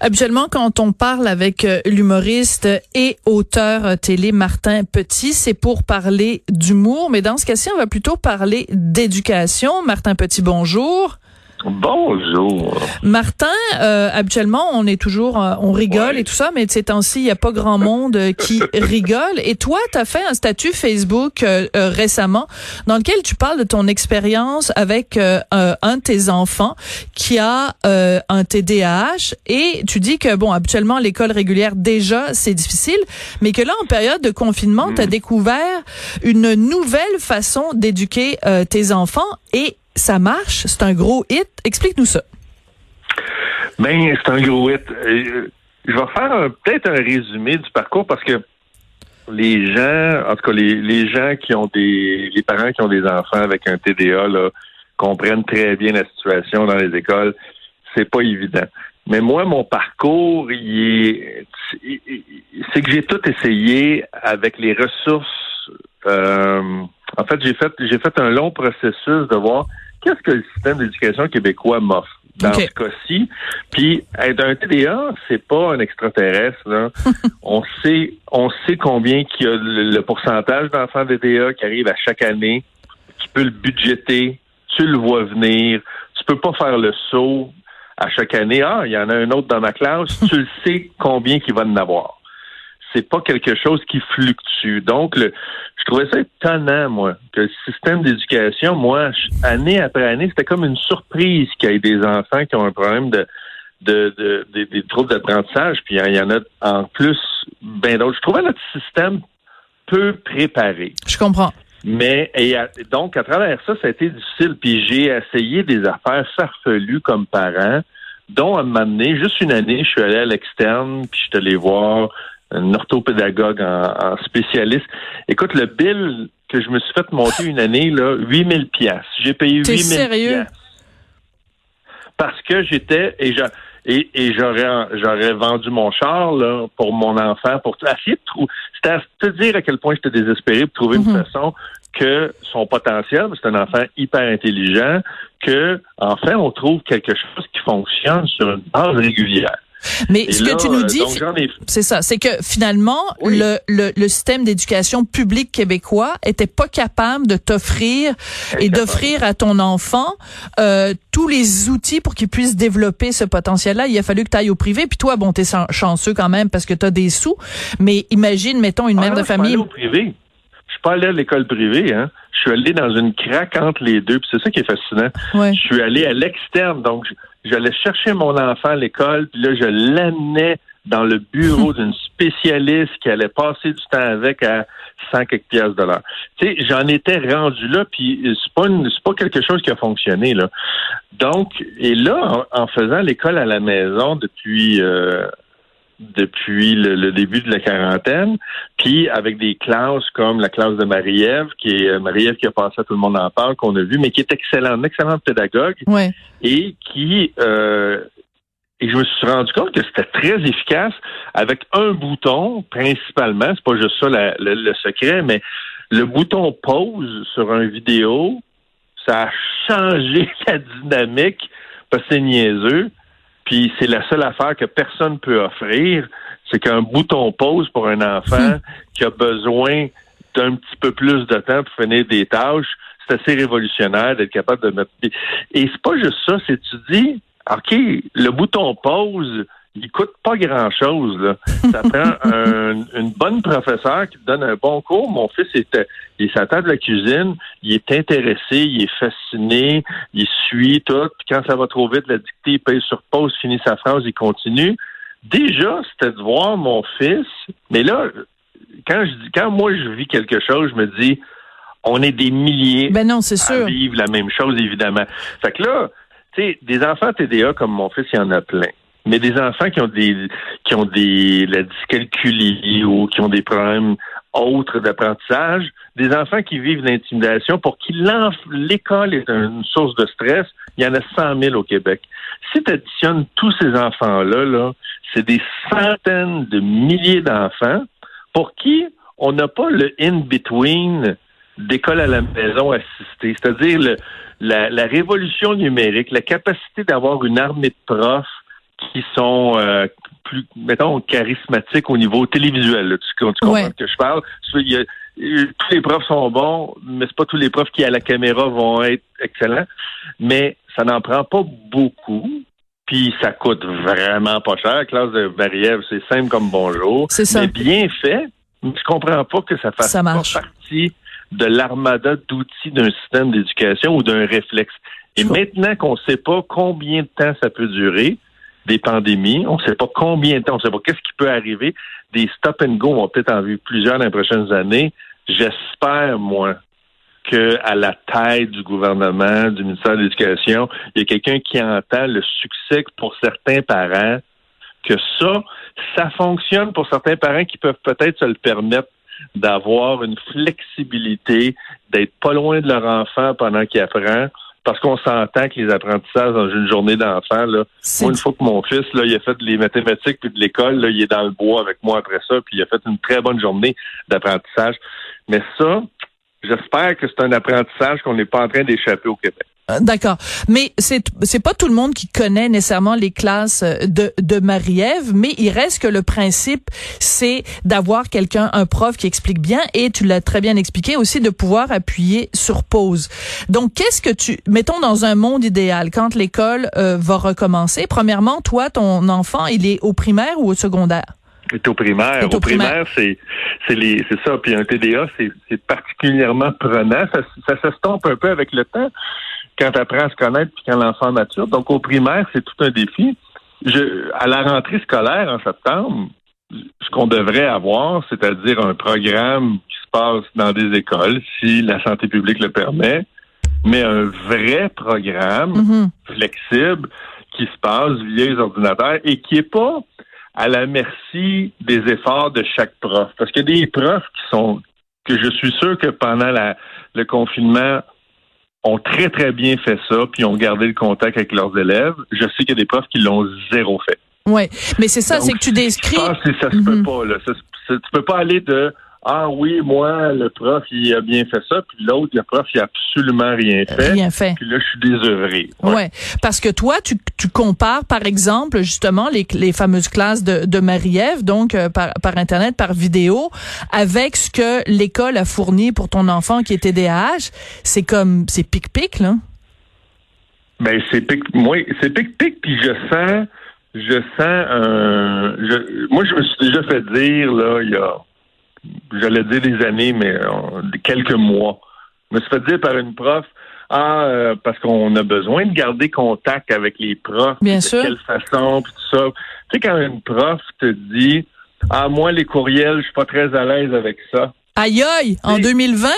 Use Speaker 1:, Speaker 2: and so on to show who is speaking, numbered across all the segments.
Speaker 1: Habituellement, quand on parle avec euh, l'humoriste et auteur euh, télé Martin Petit, c'est pour parler d'humour, mais dans ce cas-ci, on va plutôt parler d'éducation. Martin Petit, bonjour.
Speaker 2: Bonjour.
Speaker 1: Martin, euh, habituellement, on est toujours, euh, on rigole et tout ça, mais ces temps-ci, il n'y a pas grand monde euh, qui rigole. Et toi, tu as fait un statut Facebook récemment dans lequel tu parles de ton expérience avec un de tes enfants qui a un TDAH et tu dis que, bon, habituellement, l'école régulière, déjà, c'est difficile, mais que là, en période de confinement, tu as hmm. découvert une nouvelle façon d'éduquer tes enfants et ça marche, c'est un gros hit? Explique-nous ça.
Speaker 2: Ben, c'est un gros hit. Euh, je vais faire peut-être un résumé du parcours parce que les gens, en tout cas les, gens qui ont des, les parents qui ont des enfants avec un TDA comprennent très bien la situation dans les écoles. C'est pas évident. Mais moi, mon parcours, c'est que j'ai tout essayé avec les ressources. Euh, en fait, j'ai fait, j'ai fait un long processus de voir qu'est-ce que le système d'éducation québécois m'offre dans ce cas-ci? Puis être un TDA, c'est pas un extraterrestre. Là. on sait, on sait combien qu'il y a le, pourcentage d'enfants TDA qui arrivent à chaque année. Tu peux le budgéter, tu le vois venir. Tu peux pas faire le saut à chaque année. Ah, il y en a un autre dans ma classe. tu le sais combien qu'il va en avoir c'est pas quelque chose qui fluctue. Donc, le, je trouvais ça étonnant, moi, que le système d'éducation, moi, année après année, c'était comme une surprise qu'il y ait des enfants qui ont un problème de, de, des troubles d'apprentissage, puis il y en a en plus ben d'autres. Je trouvais notre système peu préparé.
Speaker 1: Je comprends.
Speaker 2: Mais et donc à travers ça, ça a été difficile. Puis j'ai essayé des affaires farfelues comme parent, dont à m'amener juste une année, je suis allé à l'externe, puis je suis allé voir un orthopédagogue en, spécialiste. Écoute, le bill que je me suis fait monter une année, là, 8000 pièces. J'ai payé 8000
Speaker 1: sérieux?
Speaker 2: Parce que j'étais, et et, et j'aurais j'aurais vendu mon char là, pour mon enfant pour essayer de trouver c'était à te dire à quel point j'étais désespéré pour trouver une mhm. façon que son potentiel c'est un enfant hyper intelligent que enfin on trouve quelque chose qui fonctionne sur une base régulière
Speaker 1: mais ce que tu nous dis, c'est ça, c'est que finalement, le, le, le, système d'éducation publique québécois était pas capable de t'offrir et d'offrir à ton enfant euh, tous les outils pour qu'il puisse développer ce potentiel-là. Il a fallu que tu ailles au privé. Puis toi, bon, tu es chanceux quand même parce que tu as des sous. Mais imagine, mettons, une ah mère de famille.
Speaker 2: Je suis pas allé au privé. Je suis pas allé à l'école privée, hein. Je suis allé dans une craque entre les deux. Puis c'est ça qui est fascinant. Je suis allé à l'externe, donc j'allais chercher mon enfant à l'école, puis là, je l'amenais dans le bureau d'une spécialiste qui allait passer du temps avec à 100 quelques pièces de l'heure. Tu sais, j'en étais rendu là, puis c'est pas c'est pas quelque chose qui a fonctionné là. Donc, et là, en, faisant l'école à la maison depuis euh, depuis le, début de la quarantaine, puis avec des classes comme la classe de Marie-Ève, qui est euh, Marie-Ève qui a passé à tout le monde en parle, qu'on a vu, mais qui est excellente, excellente pédagogue, et qui euh, et je me suis rendu compte que c'était très efficace avec un bouton principalement, c'est pas juste ça le, secret, mais le bouton pause sur un vidéo, ça a changé la dynamique, parce que c'est niaiseux. Puis c'est la seule affaire que personne peut offrir, c'est qu'un bouton pause pour un enfant hmm. qui a besoin d'un petit peu plus de temps pour finir des tâches. C'est assez révolutionnaire d'être capable de mettre. Et c'est pas juste ça, c'est tu dis, OK, le bouton pause, il coûte pas grand-chose. Là. Ça prend une bonne professeure qui te donne un bon cours. Mon fils était, il est à table de la cuisine, il est intéressé, il est fasciné, il suit tout. Puis quand ça va trop vite, la dictée, il paye sur pause, finit sa phrase, il continue. Déjà, c'était de voir mon fils. Mais là, quand je dis, quand moi je vis quelque chose, je me dis, on est des milliers
Speaker 1: ben non, c'est à
Speaker 2: vivre la même chose, évidemment. Fait que là, tu sais, des enfants TDA comme mon fils, il y en a plein mais des enfants qui ont des qui ont des la dyscalculie ou qui ont des problèmes autres d'apprentissage, des enfants qui vivent l'intimidation, pour qui l'école est une source de stress, il y en a 100 000 au Québec. Si tu additionnes tous ces enfants-là, -là, c'est des centaines de milliers d'enfants pour qui on n'a pas le in-between d'école à la maison assistée, c'est-à-dire la, révolution numérique, la capacité d'avoir une armée de profs qui qui sont euh, plus, mettons, charismatiques au niveau télévisuel. Tu, comprends de que je parle? Il tous les profs sont bons, mais c'est pas tous les profs qui à la caméra vont être excellents. Mais ça n'en prend pas beaucoup. Puis ça coûte vraiment pas cher. La classe de Barrièvre, c'est simple comme bonjour.
Speaker 1: C'est ça.
Speaker 2: Mais bien fait. Je comprends pas que ça fasse pas partie de l'armada d'outils d'un système d'éducation ou d'un réflexe. Et maintenant qu'on ne sait pas combien de temps ça peut durer, des pandémies, on ne sait pas combien de temps, on ne sait pas qu'est-ce qui peut arriver, des stop and go, on peut-être en vivre plusieurs dans les prochaines années. J'espère, moi, qu'à la tête du gouvernement, du ministère de l'Éducation, il y a quelqu'un qui entend le succès pour certains parents, que ça, ça fonctionne pour certains parents qui peuvent peut-être se le permettre d'avoir une flexibilité, d'être pas loin de leur enfant pendant qu'il apprend, parce qu'on s'entend que les apprentissages dans une journée d'enfant, là, moi, une fois que mon fils, là, il a fait les mathématiques puis de l'école, là, il est dans le bois avec moi après ça, puis il a fait une très bonne journée d'apprentissage. Mais ça, j'espère que c'est un apprentissage qu'on n'est pas en train d'échapper au Québec.
Speaker 1: Euh, d'accord, mais c'est c'est pas tout le monde qui connaît nécessairement les classes euh, de de Marie-Ève, mais il reste que le principe c'est d'avoir quelqu'un un prof qui explique bien et tu l'as très bien expliqué aussi de pouvoir appuyer sur pause. Donc qu'est-ce que tu mettons dans un monde idéal quand l'école euh, va recommencer Premièrement, toi ton enfant, il est au primaire ou au secondaire?
Speaker 2: Est au primaire. au, primaire, c'est c'est les c'est ça. Puis un TDA, c'est particulièrement prenant. Ça, ça s'estompe un peu avec le temps quand tu apprends à se connaître puis quand l'enfant mature. Donc au primaire, c'est tout un défi. Je, à la rentrée scolaire en septembre, ce qu'on devrait avoir, c'est-à-dire un programme qui se passe dans des écoles, si la santé publique le permet, mais un vrai programme mm-hmm. flexible qui se passe via les ordinateurs et qui est pas à la merci des efforts de chaque prof. Parce qu'il y a des profs qui sont, que je suis sûr que pendant la, le confinement, ont très, très bien fait ça, puis ont gardé le contact avec leurs élèves. Je sais qu'il y a des profs qui l'ont zéro fait.
Speaker 1: Oui, mais c'est ça, c'est que tu décris.
Speaker 2: Que ça se peut mhm. pas, là. tu peux pas aller de ah oui, moi, le prof, il a bien fait ça, puis l'autre, le prof, il a absolument rien fait.
Speaker 1: Rien fait.
Speaker 2: Puis là, je suis désœuvré.
Speaker 1: Ouais. ouais. Parce que toi, tu, tu compares, par exemple, justement, les, les fameuses classes de, de Marie-Ève, donc euh, par, par Internet, par vidéo, avec ce que l'école a fourni pour ton enfant qui est TDAH. C'est comme, c'est pic-pic, là.
Speaker 2: Ben, c'est pic, moi, c'est pic-pic, puis je sens, je sens un, je, moi, je me suis déjà fait dire, là, il y a, j'allais dire des années, mais euh, quelques mois. Je me suis fait dire par une prof, ah, euh, parce qu'on a besoin de garder contact avec les profs.
Speaker 1: Bien
Speaker 2: de quelle façon, puis tout ça. Tu sais, quand une prof te dit, ah, moi, les courriels, je suis pas très à l'aise avec ça.
Speaker 1: Aïe aïe, en 2020?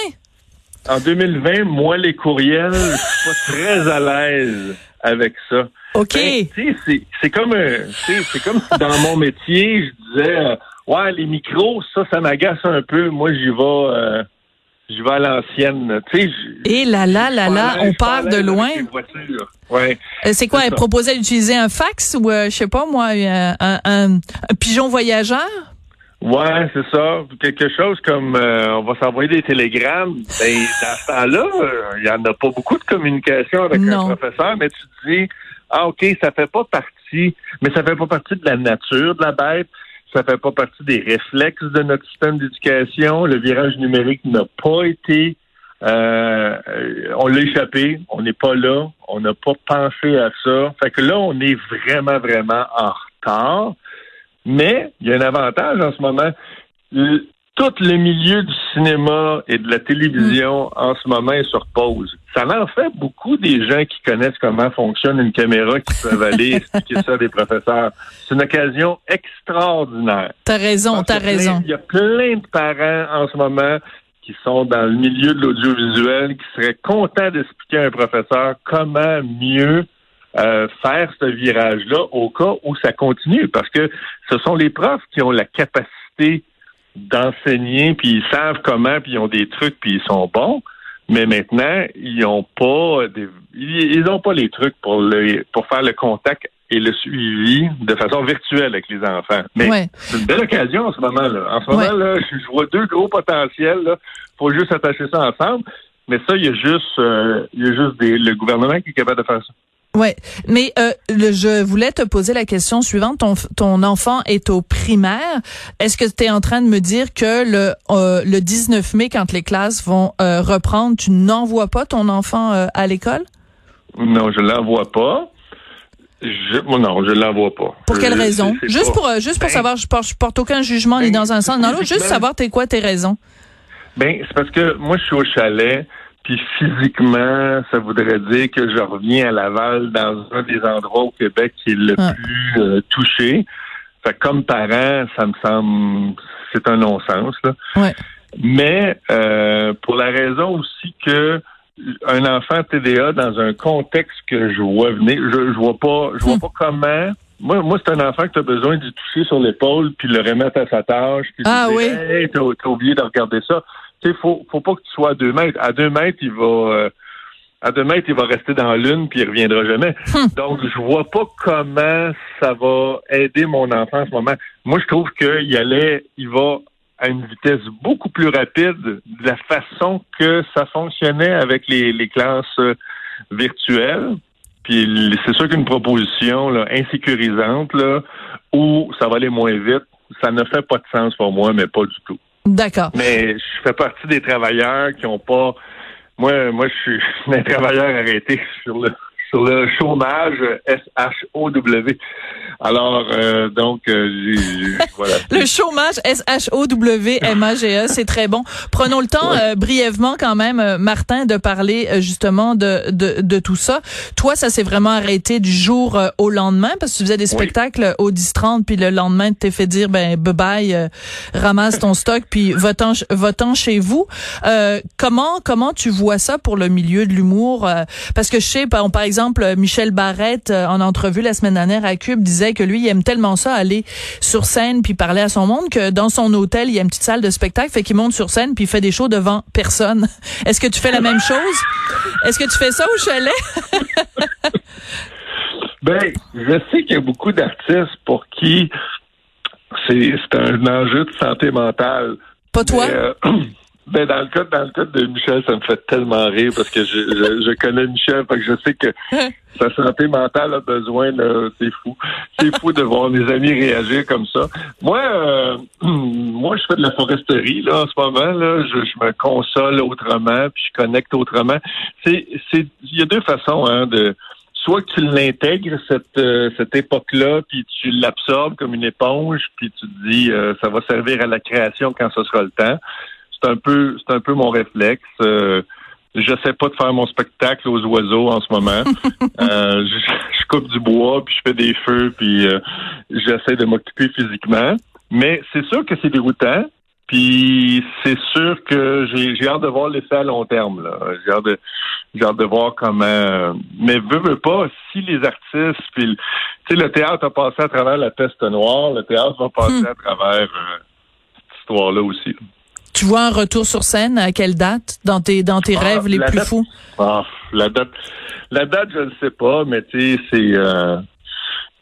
Speaker 2: En 2020, moi, les courriels, je suis pas très à l'aise avec ça.
Speaker 1: OK.
Speaker 2: Ben, c'est comme, c'est comme dans mon métier, je disais, euh, Ouais, les micros, ça, ça m'agace un peu. Moi, j'y vais. Euh, vais à l'ancienne. Tu sais,
Speaker 1: Et là là là là, on part de loin.
Speaker 2: Ouais.
Speaker 1: Euh, c'est quoi, elle proposait d'utiliser un fax ou euh, je sais pas moi, un, un, pigeon voyageur?
Speaker 2: Ouais, c'est ça. Quelque chose comme on va s'envoyer des télégrammes. Ben, dans ce temps-là, il y en a pas beaucoup de communication avec un professeur, mais tu te dis Ah, OK, ça fait pas partie, mais ça fait pas partie de la nature de la bête ça fait pas partie des réflexes de notre système d'éducation. Le virage numérique n'a pas été, euh, on l'a échappé, on n'est pas là, on n'a pas pensé à ça. Fait que là, on est vraiment, vraiment en retard. Mais il y a un avantage en ce moment tout le milieu du cinéma et de la télévision mm. en ce moment est sur pause. Ça en fait beaucoup des gens qui connaissent comment fonctionne une caméra qui peuvent aller expliquer ça à des professeurs. C'est une occasion extraordinaire.
Speaker 1: T'as raison, t'as raison.
Speaker 2: Il y a plein de parents en ce moment qui sont dans le milieu de l'audiovisuel qui seraient contents d'expliquer à un professeur comment mieux euh, faire ce virage-là au cas où ça continue, parce que ce sont les profs qui ont la capacité d'enseigner, puis ils savent comment, puis ils ont des trucs, puis ils sont bons. Mais maintenant, ils n'ont pas ils ont pas les trucs pour le pour faire le contact et le suivi de façon virtuelle avec les enfants. Mais c'est une belle occasion en ce moment-là. En ce moment-là, je vois deux gros potentiels. Il faut juste attacher ça ensemble. Mais ça, il y a juste, euh, il y a juste des, le gouvernement qui est capable de faire ça.
Speaker 1: Ouais, mais euh, le, je voulais te poser la question suivante. Ton, ton enfant est au primaire. Est-ce que tu es en train de me dire que le, euh, le 19 mai, quand les classes vont euh, reprendre, tu n'envoies pas ton enfant euh, à l'école?
Speaker 2: Non, je l'envoie pas. Je, non, je l'envoie pas.
Speaker 1: Pour quelle raison? Juste pour, juste pour ben, savoir, je porte, je porte aucun jugement ni ben, dans un sens, non, juste savoir t'es quoi tes raisons.
Speaker 2: Ben, c'est parce que moi, je suis au chalet. Puis physiquement, ça voudrait dire que je reviens à Laval dans un des endroits au Québec qui est le ah. plus euh, touché. Fait comme parent, ça me semble c'est un non-sens. Là.
Speaker 1: Ouais.
Speaker 2: Mais euh, pour la raison aussi que un enfant TDA dans un contexte que je vois venir, je, je vois pas, je vois hmm. pas comment. Moi, moi c'est un enfant que tu as besoin de toucher sur l'épaule puis le remettre à sa tâche. Puis
Speaker 1: ah oui.
Speaker 2: Hey, t'as, oublié de regarder ça il faut, faut pas que tu sois à deux mètres. À deux mètres, il va, euh, à deux mètres, il va rester dans l'une puis il reviendra jamais. Hum. Donc, je vois pas comment ça va aider mon enfant en ce moment. Moi, je trouve qu'il allait, il va à une vitesse beaucoup plus rapide de la façon que ça fonctionnait avec les, les classes euh, virtuelles. Puis c'est sûr qu'une proposition là, insécurisante là, où ça va aller moins vite, ça ne fait pas de sens pour moi, mais pas du tout.
Speaker 1: D'accord.
Speaker 2: Mais je fais partie des travailleurs qui ont pas. Moi, moi, je suis un travailleur arrêté sur le sur le chômage S-H-O-W. Alors, euh, donc, euh, voilà.
Speaker 1: le chômage S-H-O-W-M-A-G-E, c'est très bon. Prenons le temps, euh, brièvement quand même, Martin, de parler justement de, de, de, tout ça. Toi, ça s'est vraiment arrêté du jour au lendemain parce que tu faisais des spectacles au 10-30, puis le lendemain, tu t'es fait dire, ben, bye-bye, ramasse ton stock, puis va-t'en chez vous. comment, comment tu vois ça pour le milieu de l'humour? parce que je sais, par exemple, exemple, Michel Barrette, euh, en entrevue la semaine dernière à Cube, disait que lui, il aime tellement ça, aller sur scène puis parler à son monde, que dans son hôtel, il y a une petite salle de spectacle, fait qu'il monte sur scène puis il fait des shows devant personne. Est-ce que tu fais la même chose? Est-ce que tu fais ça au chalet?
Speaker 2: ben, je sais qu'il y a beaucoup d'artistes pour qui c'est un enjeu de santé mentale.
Speaker 1: Pas toi?
Speaker 2: Euh, Ben dans le cas dans le cas de Michel, ça me fait tellement rire parce que je, je, connais Michel, fait que je sais que sa santé mentale a besoin c'est fou. C'est fou de voir mes amis réagir comme ça. Moi euh, moi je fais de la foresterie là en ce moment là, je, je me console autrement, puis je connecte autrement. C'est c'est il y a deux façons hein de soit que tu l'intègres cette euh, cette époque-là, puis tu l'absorbes comme une éponge, puis tu te dis euh, ça va servir à la création quand ce sera le temps c'est un peu c'est un peu mon réflexe. Euh, je sais pas de faire mon spectacle aux oiseaux en ce moment. euh, je, coupe du bois, puis je fais des feux, puis euh, j'essaie de m'occuper physiquement. Mais c'est sûr que c'est déroutant. Puis c'est sûr que j'ai hâte de voir l'effet à long terme. J'ai hâte hâte de voir comment. Mais veux, veux pas, si les artistes, puis tu sais, le théâtre a passé à travers la peste noire, le théâtre va passer hmm. à travers euh, cette histoire-là aussi.
Speaker 1: Tu vois un retour sur scène? À quelle date? Dans tes dans tes ah, rêves les plus fous?
Speaker 2: Ah, la date la date je ne sais pas mais tu sais c'est euh,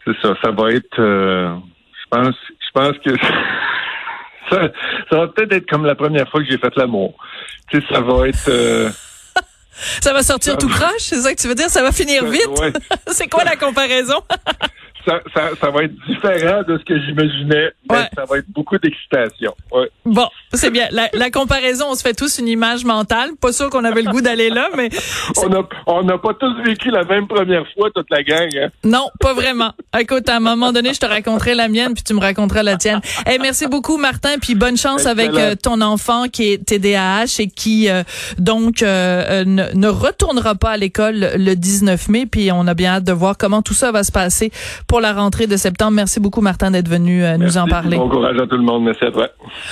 Speaker 2: c'est ça ça va être euh, je pense je pense que ça, ça va peut-être être comme la première fois que j'ai fait l'amour. Tu sais ça va être euh,
Speaker 1: ça va sortir tout croche, c'est ça que tu veux dire? Ça va finir vite? c'est quoi la comparaison?
Speaker 2: Ça, ça, va être différent de ce que j'imaginais, mais ça va être beaucoup d'excitation. Ouais.
Speaker 1: Bon, c'est bien. La, la, comparaison, on se fait tous une image mentale. Pas sûr qu'on avait le goût d'aller là, mais...
Speaker 2: on n'a on a pas tous vécu la même première fois, toute la gang. Hein?
Speaker 1: Non, pas vraiment. Écoute, à un moment donné, je te raconterai la mienne, puis tu me raconteras la tienne. Hey, merci beaucoup, Martin, puis bonne chance avec euh, ton enfant qui est TDAH et qui, euh, donc, euh, ne, ne, retournera pas à l'école le 19 mai, puis on a bien hâte de voir comment tout ça va se passer pour la rentrée de septembre. Merci beaucoup, Martin, d'être venu euh, nous en parler.
Speaker 2: Bon courage à tout le monde. Merci à toi.